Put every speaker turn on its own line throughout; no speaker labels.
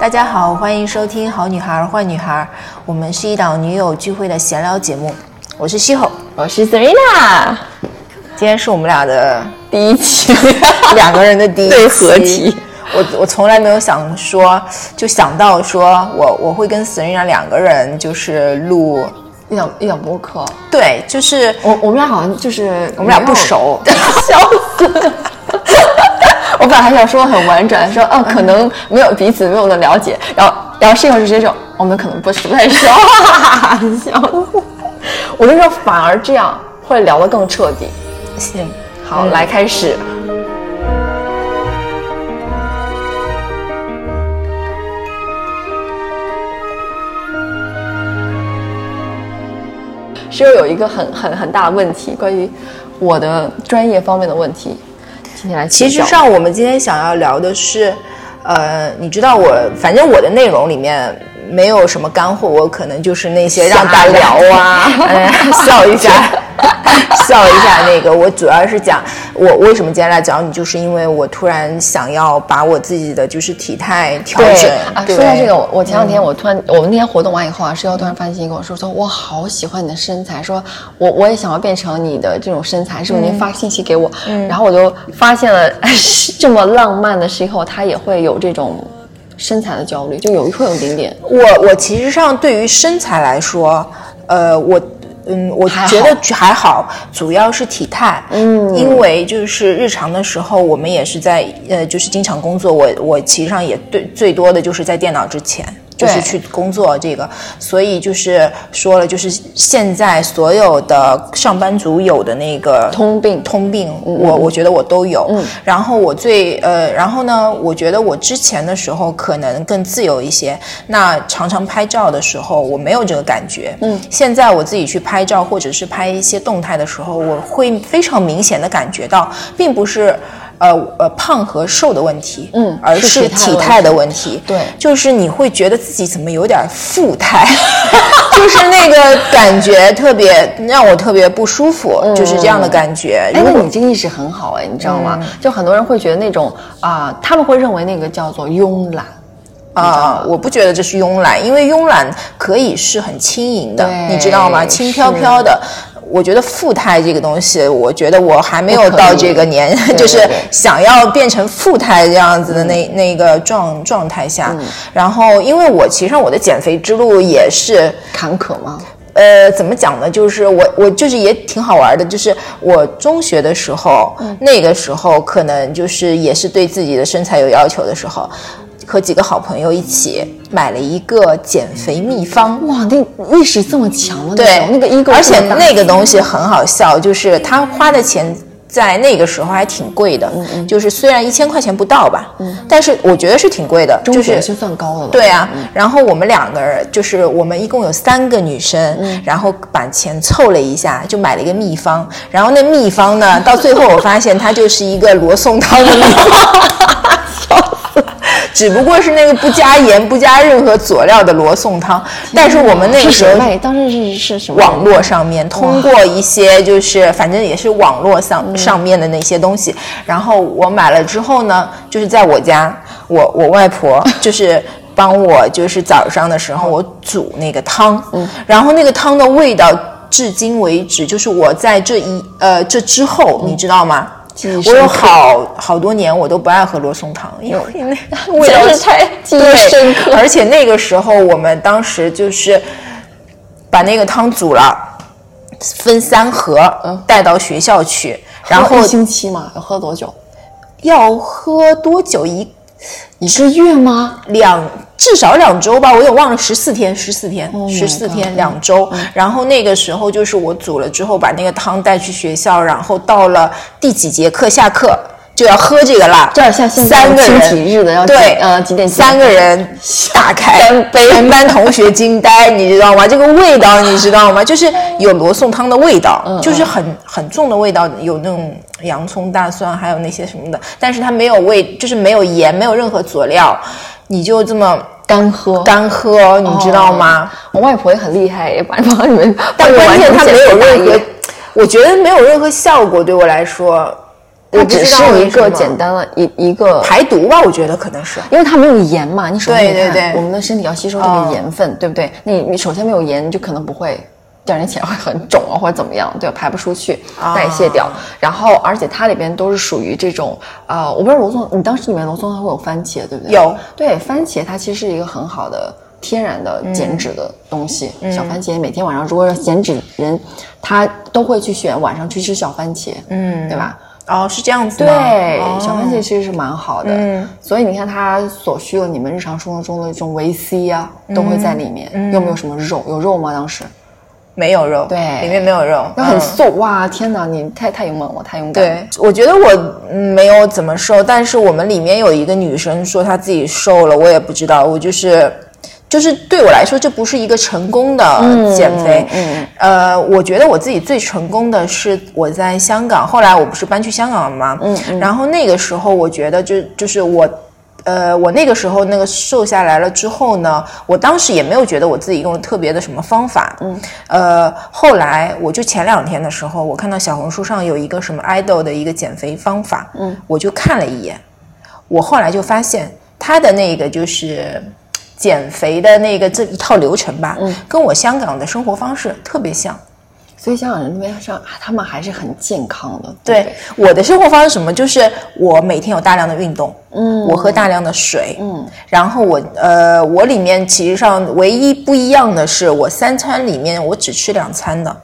大家好，欢迎收听《好女孩坏女孩》，我们是一档女友聚会的闲聊节目。我是西吼，
我是 Serena。
今天是我们俩的
第一期，
两个人的第一
对合体。
我我从来没有想说，就想到说我我会跟 Serena 两个人就是录
一档一档播客。
对，就是
我我们俩好像就是
我们俩不熟，
笑死。我本来还想说很婉转，说哦，可能没有彼此没有的了解，然后然后室友就直接说我们可能不是太熟，笑死。我跟你说，反而这样会聊得更彻底。
行，
好，来开始。室友有一个很很很大的问题，关于我的专业方面的问题。
其实上我们今天想要聊的是，呃，你知道我，反正我的内容里面没有什么干货，我可能就是那些让大家
聊啊，
笑一下。笑一下，那个我主要是讲我为什么今天来找你，就是因为我突然想要把我自己的就是体态调整
啊。说到这个，我前两天我突然我们那天活动完以后啊，师友突然发信息跟我说，说我好喜欢你的身材，说我我也想要变成你的这种身材，是不是？您发信息给我，然后我就发现了这么浪漫的时候，他也会有这种身材的焦虑，就有一会有一点点。
我我其实上对于身材来说，呃，我。嗯，我觉得还好，主要是体态。嗯，因为就是日常的时候，我们也是在呃，就是经常工作。我我其实上也对最多的就是在电脑之前。就是去工作这个，所以就是说了，就是现在所有的上班族有的那个
通病，
通病，我我觉得我都有。嗯，然后我最呃，然后呢，我觉得我之前的时候可能更自由一些，那常常拍照的时候我没有这个感觉。嗯，现在我自己去拍照或者是拍一些动态的时候，我会非常明显的感觉到，并不是。呃呃，胖和瘦的问题，嗯，而是体态的问题，
对，
就是你会觉得自己怎么有点富态，就是那个感觉特别让我特别不舒服，就是这样的感觉。
哎，那你这个意识很好哎，你知道吗？就很多人会觉得那种啊，他们会认为那个叫做慵懒
啊，我不觉得这是慵懒，因为慵懒可以是很轻盈的，你知道吗？轻飘飘的。我觉得富态这个东西，我觉得我还没有到这个年，就是想要变成富态这样子的那那个状状态下。然后，因为我其实我的减肥之路也是
坎坷吗？
呃，怎么讲呢？就是我我就是也挺好玩的，就是我中学的时候，那个时候可能就是也是对自己的身材有要求的时候。和几个好朋友一起买了一个减肥秘方，
哇，那意识这么强的
对，
那个一个，
而且那个东西很好笑，就是他花的钱在那个时候还挺贵的，就是虽然一千块钱不到吧，但是我觉得是挺贵的，就是
算高的了。
对啊，然后我们两个人，就是我们一共有三个女生，然后把钱凑了一下，就买了一个秘方，然后那秘方呢，到最后我发现它就是一个罗宋汤的秘方。只不过是那个不加盐、不加任何佐料的罗宋汤，但是我们那个时候
当时是是什么？
网络上面通过一些就是反正也是网络上上面的那些东西，然后我买了之后呢，就是在我家，我我外婆 就是帮我就是早上的时候我煮那个汤，嗯，然后那个汤的味道至今为止，就是我在这一呃这之后，你知道吗？我有好好多年我都不爱喝罗宋汤，因为 那 味道
太记忆深刻。
而且那个时候我们当时就是把那个汤煮了，分三盒带到学校去，然后
一星期嘛，要喝多久？
要喝多久一？
一个月吗？
两至少两周吧，我也忘了十四天，十四天，十四天，两周。然后那个时候就是我煮了之后，把那个汤带去学校，然后到了第几节课下课。就要喝这个辣，
就像现在人体日的要
对，
呃，几点？
三个人打开，全班同学惊呆，你知道吗？这个味道你知道吗？就是有罗宋汤的味道，就是很很重的味道，有那种洋葱、大蒜，还有那些什么的，但是它没有味，就是没有盐，没有任何佐料，你就这么
干喝，
干喝，你知道吗？
我外婆也很厉害，也帮帮你们，
但关键它没有任何，我觉得没有任何效果，对我来说。
它只是一个简单的一一个
排毒吧，我觉得可能是。
因为它没有盐嘛，你首先
对对对
我们的身体要吸收这
哦
个盐分，对不对？你你首先没有盐，你就可能不会第二天起来会很肿啊，或者怎么样，对吧，排不出去，
啊
代谢掉。然后而且它里边都是属于这种呃，我不知道罗宋，你当时里面罗宋它会有番茄，对不对？
有。
对，番茄它其实是一个很好的。天然的
嗯
减脂的东西，小番茄每天晚上如果要减脂人，他都会去选晚上去吃小番茄，嗯，对吧？
哦，是这样子的？
对，
哦
小番茄其实是蛮好的，
嗯
所以你看它所需的你们日常生活中的这种维 C 啊，都会在里面。
嗯
又没有什么肉？有肉吗？当时
没有肉，
对
里面没有肉，
那很瘦、哇！天哪，你太太勇猛了，太勇敢了。
对，我觉得我嗯没有怎么瘦，但是我们里面有一个女生说她自己瘦了，我也不知道，我就是。就是对我来说，这不是一个成功的减肥。嗯，呃，我觉得我自己最成功的是我在香港，后来我不是搬去香港了吗？嗯然后那个时候，我觉得就就是我。呃，我那个时候那个瘦下来了之后呢，我当时也没有觉得我自己用了特别的什么方法，嗯，呃，后来我就前两天的时候，我看到小红书上有一个什么 idol 的一个减肥方法，嗯，我就看了一眼，我后来就发现他的那个就是减肥的那个这一套流程吧，嗯，跟我香港的生活方式特别像。
所以香港人那边上，他们还是很健康的。
对
对
我的生活方式什么，就是我每天有大量的运动，嗯，我喝大量的水，嗯，然后我呃，我里面其实上唯一不一样的是，我三餐里面我只吃两餐的，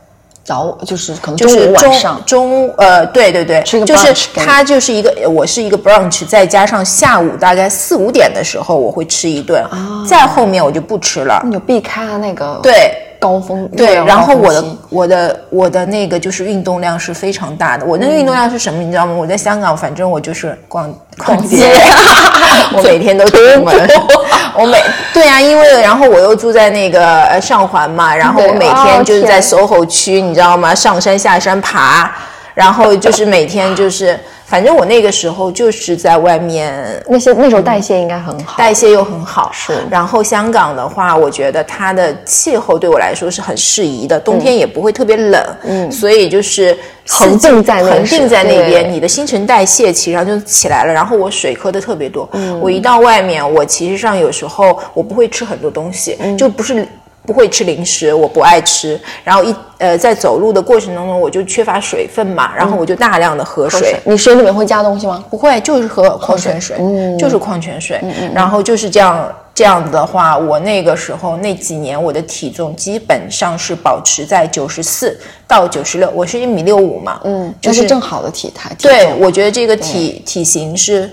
早就是可能中
就是中
午晚上，
中呃，对对对，就是它就是一个，我是一个 brunch，再加上下午大概四五点的时候我会吃一顿，再后面我就不吃了，
你就避开了那个
对。
高峰
对，然后我的我的我的那个就是运动量是非常大的。我那个运动量是什么？你知道吗？我在香港，反正我就是逛逛街，我每天都出门。我每对啊，因为然后我又住在那个呃上环嘛，然后我每天就是在 SOHO 区，你知道吗？上山下山爬，然后就是每天就是，反正我那个时候就是在外面
那些那时候代谢应该很好。
代谢又很好，
是。
然后香港的话，我觉得它的气候对我来说是很适宜的，冬天也不会特别冷，嗯，所以就是
恒定在那
恒定在那边，你的新陈代谢其实上就起来了。然后我水喝的特别多，我一到外面，我其实上有时候我不会吃很多东西，就不是。不会吃零食，我不爱吃。然后一呃，在走路的过程当中，我就缺乏水分嘛，然后我就大量的喝水。
你水里面会加东西吗？
不会，就是喝矿泉水，就是矿泉水。嗯然后就是这样，这样子的话，我那个时候那几年，我的体重基本上是保持在九十四到九十六，我是一米六五嘛，嗯，就是
正好的体态。体
对，我觉得这个体体型是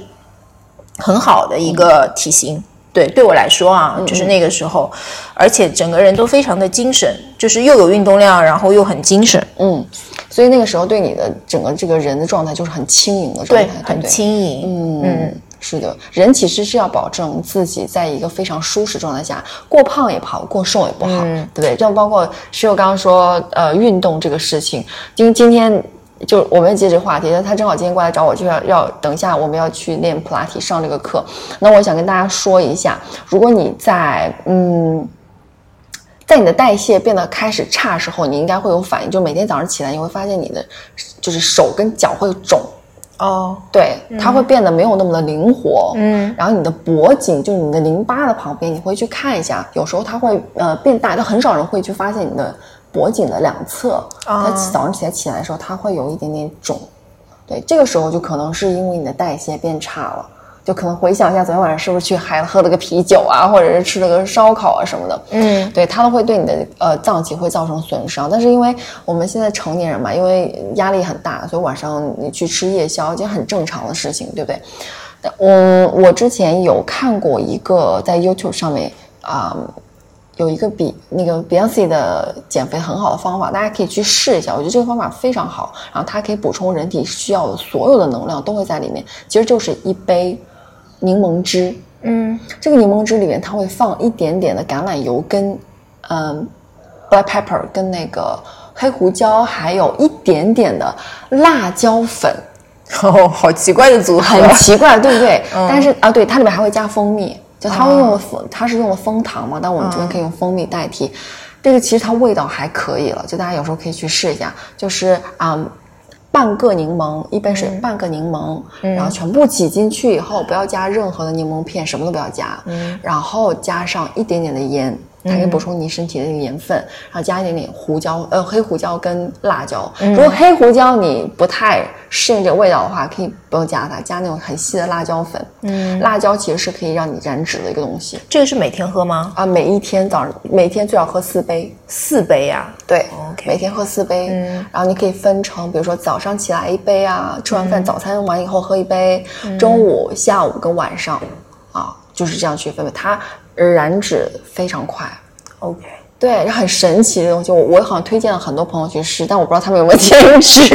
很好的一个体型。对，对我来说啊，就是那个时候，而且整个人都非常的精神，就是又有运动量，然后又很精神，
嗯，所以那个时候对你的整个这个人的状态就是很轻盈的状态，
很？轻盈。
嗯嗯，是的，人其实是要保证自己在一个非常舒适状态下，过胖也不好，过瘦也不好，对不对？就包括室友刚刚说，呃，运动这个事情，今今天。就我们接这个话题，他正好今天过来找我，就要要等一下我们要去练普拉提上这个课。那我想跟大家说一下，如果你在嗯，在你的代谢变得开始差时候，你应该会有反应，就每天早上起来你会发现你的就是手跟脚会肿，
哦，
对，它会变得没有那么的灵活，嗯，然后你的脖颈就是你的淋巴的旁边，你会去看一下，有时候它会呃变大，就很少人会去发现你的脖颈的两侧，它早上起来起来的时候，它会有一点点肿，对，这个时候就可能是因为你的代谢变差了。就可能回想一下昨天晚上是不是去还喝了个啤酒啊，或者是吃了个烧烤啊什么的，嗯，对，它都会对你的呃脏器会造成损伤。但是因为我们现在成年人嘛，因为压力很大，所以晚上你去吃夜宵，这很正常的事情，对不对？嗯，我之前有看过一个在 YouTube 上面啊、有一个比那个 Beyonce 的减肥很好的方法，大家可以去试一下。我觉得这个方法非常好，然后它可以补充人体需要的所有的能量都会在里面。其实就是一杯柠檬汁，
嗯，
这个柠檬汁里面它会放一点点的橄榄油跟嗯 black pepper 跟那个黑胡椒，还有一点点的辣椒粉。
哦，好奇怪的组合，
很奇怪，对不对？但是啊，对，它里面还会加蜂蜜，就它会用的蜂，它是用了蜂糖嘛，但我们这边可以用蜂蜜代替。这个其实它味道还可以了，就大家有时候可以去试一下。就是啊、半个柠檬，一杯水半个柠檬，然后全部挤进去以后，不要加任何的柠檬片，什么都不要加，然后加上一点点的盐。它可以补充你身体的那个盐分，然后加一点点胡椒，呃，黑胡椒跟辣椒。如果黑胡椒你不太适应这个味道的话，可以不用加它，加那种很细的辣椒粉。嗯，辣椒其实是可以让你燃脂的一个东西。
这个是每天喝吗？
啊，每一天早上每天最好喝四杯，
四杯呀？
对，OK，每天喝四杯。嗯，然后你可以分成，比如说早上起来一杯啊，吃完饭早餐完以后喝一杯，中午、下午跟晚上，啊，就是这样去分配它。燃脂非常快
，OK，
对，很神奇的东西。我我好像推荐了很多朋友去试，但我不知道他们有没有坚持。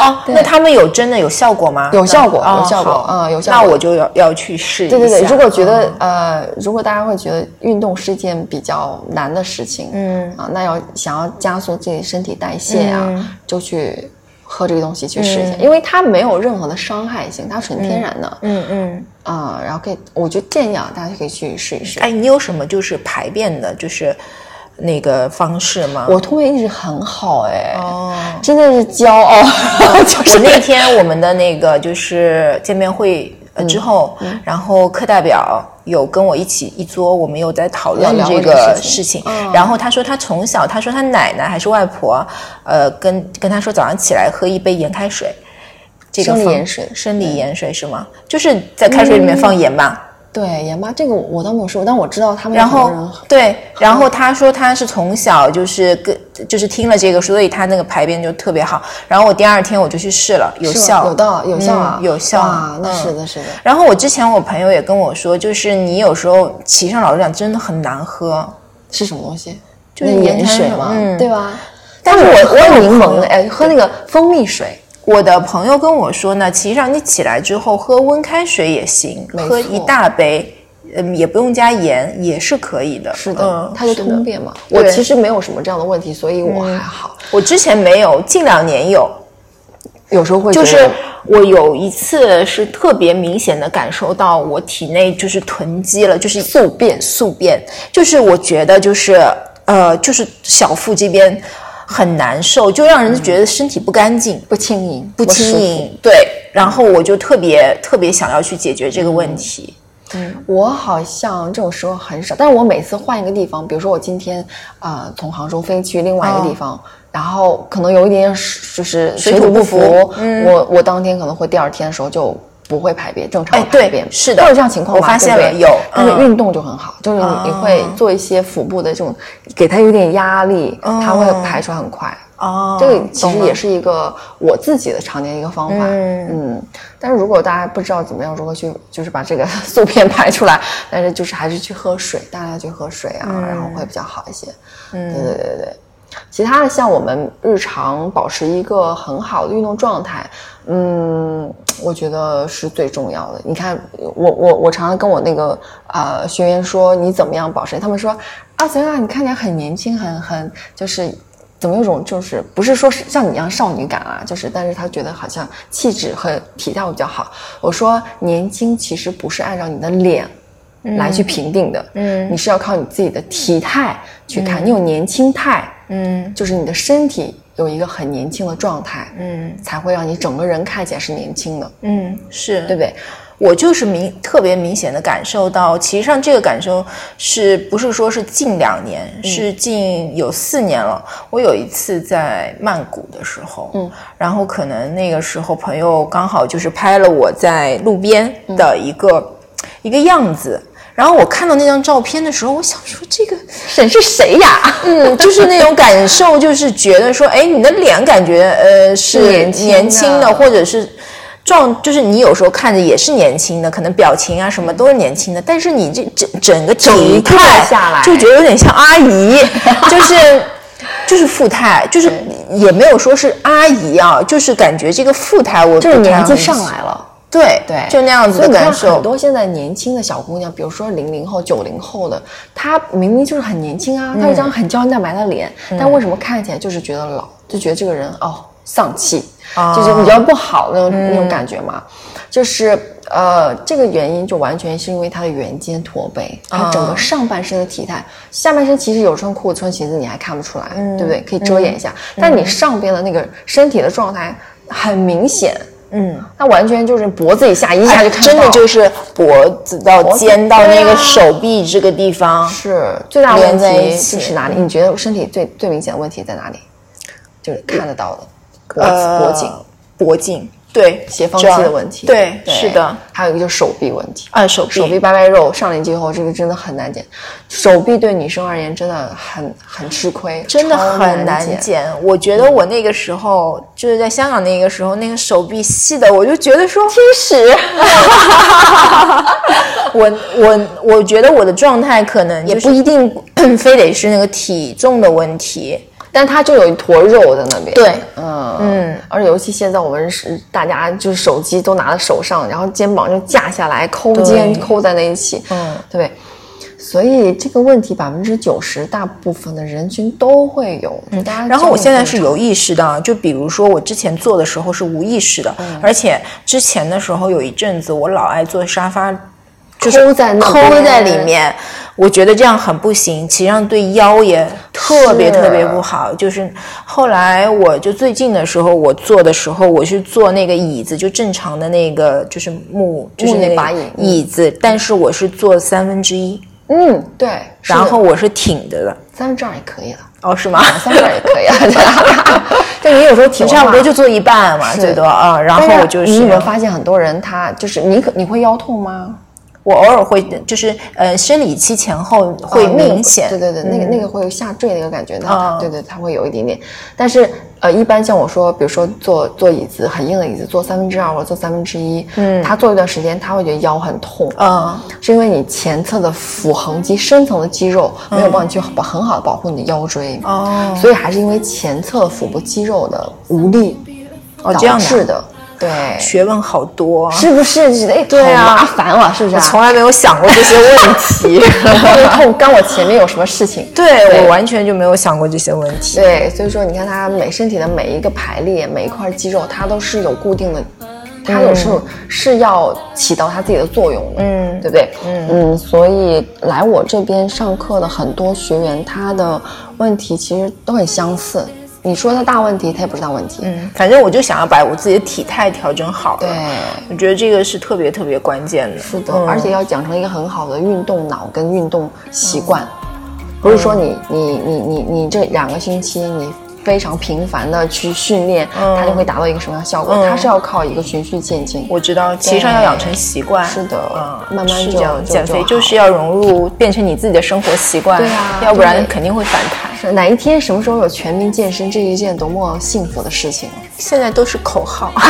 哦，那他们有真的有效果吗？
有效果，有效果啊，有效果。
那我就要要去试一
下。对对对，如果觉得呃，如果大家会觉得运动是件比较难的事情，嗯啊，那要想要加速自己身体代谢啊，就去。喝这个东西去试一下，因为它没有任何的伤害性，它纯天然的。嗯嗯啊，然后可以，我就建议啊，大家可以去试一试。
哎，你有什么就是排便的，就是那个方式吗？
我通便一直很好，哎，哦，真的是骄傲。
我那天我们的那个就是见面会。之后，然后课代表有跟我一起一桌，我们有在讨论这个事情。然后他说他从小，他说他奶奶还是外婆，呃，跟跟他说早上起来喝一杯盐开水，
这个生理盐水，
生理盐水是吗？就是在开水里面放盐吧。
对盐巴，这个我倒没有试过，但我知道他们。
然后对，然后他说他是从小就是跟就是听了这个，所以他那个排便就特别好。然后我第二天我就去试了，有效，
有道有效啊，
有效
啊，那是的，是的。
然后我之前我朋友也跟我说，就是你有时候骑上老实讲真的很难喝，
是什么东西？
就是
盐水嘛，对吧？
但是我
我柠檬哎，喝那个蜂蜜水。
我的朋友跟我说呢，其实让你起来之后喝温开水也行，喝一大杯，嗯，也不用加盐，也是可以的。
是的，它就通便嘛。我其实没有什么这样的问题，所以我还好。
我之前没有，近两年有，
有时候会
就是我有一次是特别明显的感受到我体内就是囤积了，就是
宿便，
宿便，就是我觉得就是呃，就是小腹这边。很难受，就让人觉得身体不干净、
不轻盈、
不轻盈。对，然后我就特别特别想要去解决这个问题。
嗯，我好像这种时候很少，但是我每次换一个地方，比如说我今天啊从杭州飞去另外一个地方，然后可能有一点点就是水土不服，我我当天可能会第二天的时候就。不会排便，正常排便
是的，
会有这样情况。
我发现了有，
但是运动就很好，就是你会做一些腹部的这种，给它有点压力，它会排出来很快。哦，这个其实也是一个我自己的常见一个方法。嗯，但是如果大家不知道怎么样如何去，就是把这个宿便排出来，但是就是还是去喝水，大量去喝水啊，然后会比较好一些。嗯，对对对对。其他的像我们日常保持一个很好的运动状态，嗯，我觉得是最重要的。你看，我我我常常跟我那个呃学员说，你怎么样保持？他们说啊，怎样？你看起来很年轻，很很就是怎么有种就是不是说是像你一样少女感啊？就是但是他觉得好像气质和体态比较好。我说年轻其实不是按照你的脸来去评定的，嗯，你是要靠你自己的体态去看，你有年轻态。嗯，就是你的身体有一个很年轻的状态，嗯，才会让你整个人看起来是年轻的，
嗯，是
对不对？
我就是明特别明显的感受到，其实上这个感受是不是说是近两年，是近有四年了。我有一次在曼谷的时候，嗯，然后可能那个时候朋友刚好就是拍了我在路边的一个一个样子。然后我看到那张照片的时候，我想说这个
人是谁呀？
嗯，就是那种感受，就是觉得说，哎，你的脸感觉呃是年轻的，或者是状，就是你有时候看着也是年轻的，可能表情啊什么都是年轻的，但是你这整整个体态
下来，
就觉得有点像阿姨，就是就是富态，就是也没有说是阿姨啊，就是感觉这个富态我
就是年纪上来了。
对
对，
就那样子的感受。
很多现在年轻的小姑娘，比如说零零后、九零后的，她明明就是很年轻啊，她一张很胶原蛋白的脸，但为什么看起来就是觉得老？就觉得这个人哦丧气，就是比较不好的那种感觉嘛。就是呃，这个原因就完全是因为她的圆肩驼背，她整个上半身的体态，下半身其实有穿裤子穿裙子你还看不出来，对不对？可以遮掩一下，但你上边的那个身体的状态。很明显，
嗯，
它完全就是脖子以下一下就看到，
真的就是脖子到肩到那个手臂这个地方，
是最大的问题是哪里？你觉得身体最最明显的问题在哪里？就是看得到的脖子、
呃
脖颈、
脖颈，对，
斜方肌的问题。
对，是的，。
还有一个就是手臂问题。
啊，手臂，
手臂掰掰肉上年纪以后，这个真的很难减。手臂对女生而言真的很很吃亏，
真的很难
减。
我觉得我那个时候就是在香港那个时候，那个手臂细的，我就觉得说，
天使，
我我我觉得我的状态可能也不一定非得是那个体重的问题。
但它就有一坨肉在那边。
对。
嗯。嗯，而且尤其现在我们是大家就是手机都拿在手上，然后肩膀就架下来，抠肩
对。
抠在那一起，
嗯，
对？所以这个问题百分之九十大部分的人群都会有，嗯。
然后我现在是有意识的啊，就比如说我之前做的时候是无意识的，
嗯。
而且之前的时候有一阵子我老爱坐沙发，
常抠在那
抠在里面，我觉得这样很不行，其实上对腰也特别特别不好。就是后来我就最近的时候，我坐的时候，我是坐那个椅子，就正常的那个就是木，就是那
把椅
椅子，但是我是坐三分之一，
嗯，对，
然后我是挺着的。
三分之二也可以了，
哦，是吗？
三分之二也可以啊。但你有时候挺
差不多就坐一半嘛，最多啊。然后我就是
你有没有发现很多人他就是你可你会腰痛吗？
我偶尔会就是呃生理期前后会
哦那个
明显，
对对对，那个那个会有下坠的一个感觉，对对，它会有一点点。但是呃，一般像我说，比如说坐坐椅子很硬的椅子，坐三分之二或者坐三分之一，嗯，他坐一段时间，他会觉得腰很痛，
嗯，
是因为你前侧的腹横肌深层的肌肉没有帮你去保很好的保护你的腰椎，
哦。
所以还是因为前侧腹部肌肉的无力导致的，对，
学问好多啊。
是不是？觉得哎，
对啊
好麻烦了，是不是啊？
从来没有想过这些问题。
会痛干我前面有什么事情？
对我完全就没有想过这些问题。
对，所以说你看他每身体的每一个排列，每一块肌肉，它都是有固定的，它有时候、是要起到它自己的作用的，
嗯
对不对？嗯所以来我这边上课的很多学员，他的问题其实都很相似。你说它大问题，它也不是大问题。
嗯，反正我就想要把我自己的体态调整好了。
对，
我觉得这个是特别特别关键的。
是的，
嗯
而且要养成一个很好的运动脑跟运动习惯，不是说你你你你你这两个星期你非常频繁的去训练，它就会达到一个什么样的效果？它是要靠一个循序渐进。
我知道，其实上要养成习惯。
是的
嗯，
慢慢就。
减肥
就
就是要融入，变成你自己的生活习惯。
对啊
要不然肯定会反弹。
是哪一天什么时候有全民健身，这一件多么幸福的事情！
现在都是口号。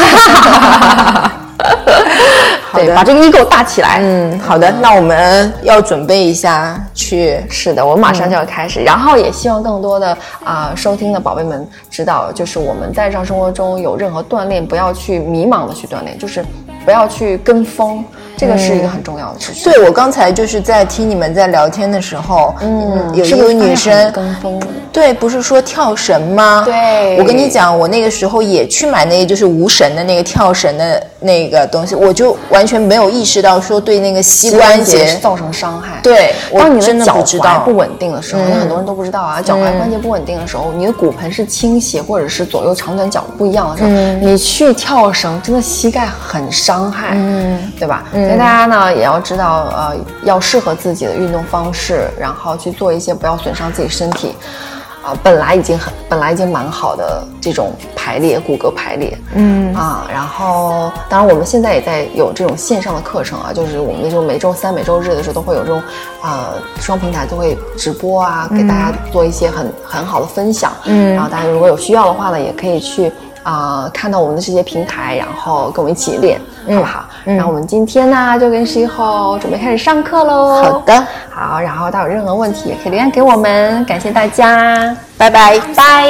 好
对，
的
把这个 ego 大起来。
嗯，好的，那我们要准备一下去。
是的，我马上就要开始，然后也希望更多的啊、收听的宝贝们知道，就是我们在日常生活中有任何锻炼，不要去迷茫的去锻炼，就是不要去跟风，这个是一个很重要的事情。
对，我刚才就是在听你们在聊天的时候，嗯，有一个女生
跟风，
对，不是说跳绳吗？
对
我跟你讲，我那个时候也去买那个就是无绳的那个跳绳的那个东西，我就完全没有意识到说对那个膝关节
造成伤害。
对
当你
真的
脚踝不稳定的时候，那很多人都不知道啊，脚踝关节不稳定的时候，你的骨盆是倾斜或者是左右长短脚不一样的时候，
嗯
你去跳绳，真的膝盖很伤害，嗯，对吧？所以大家呢也要知道，呃，要适合自己的运动方式，然后去做一些不要损伤自己身体。啊、本来已经很，本来已经蛮好的这种排列，骨骼排列，嗯。啊，然后当然我们现在也在有这种线上的课程啊，就是我们就每周三、每周日的时候都会有这种呃双平台都会直播啊，给大家做一些很很好的分享，嗯，然后大家如果有需要的话呢，也可以去啊、看到我们的这些平台，然后跟我们一起练，好不好？然后我们今天呢就跟十一号准备开始上课喽，
好的，
好，然后大家有任何问题也可以留言给我们，感谢大家，
拜拜。
拜。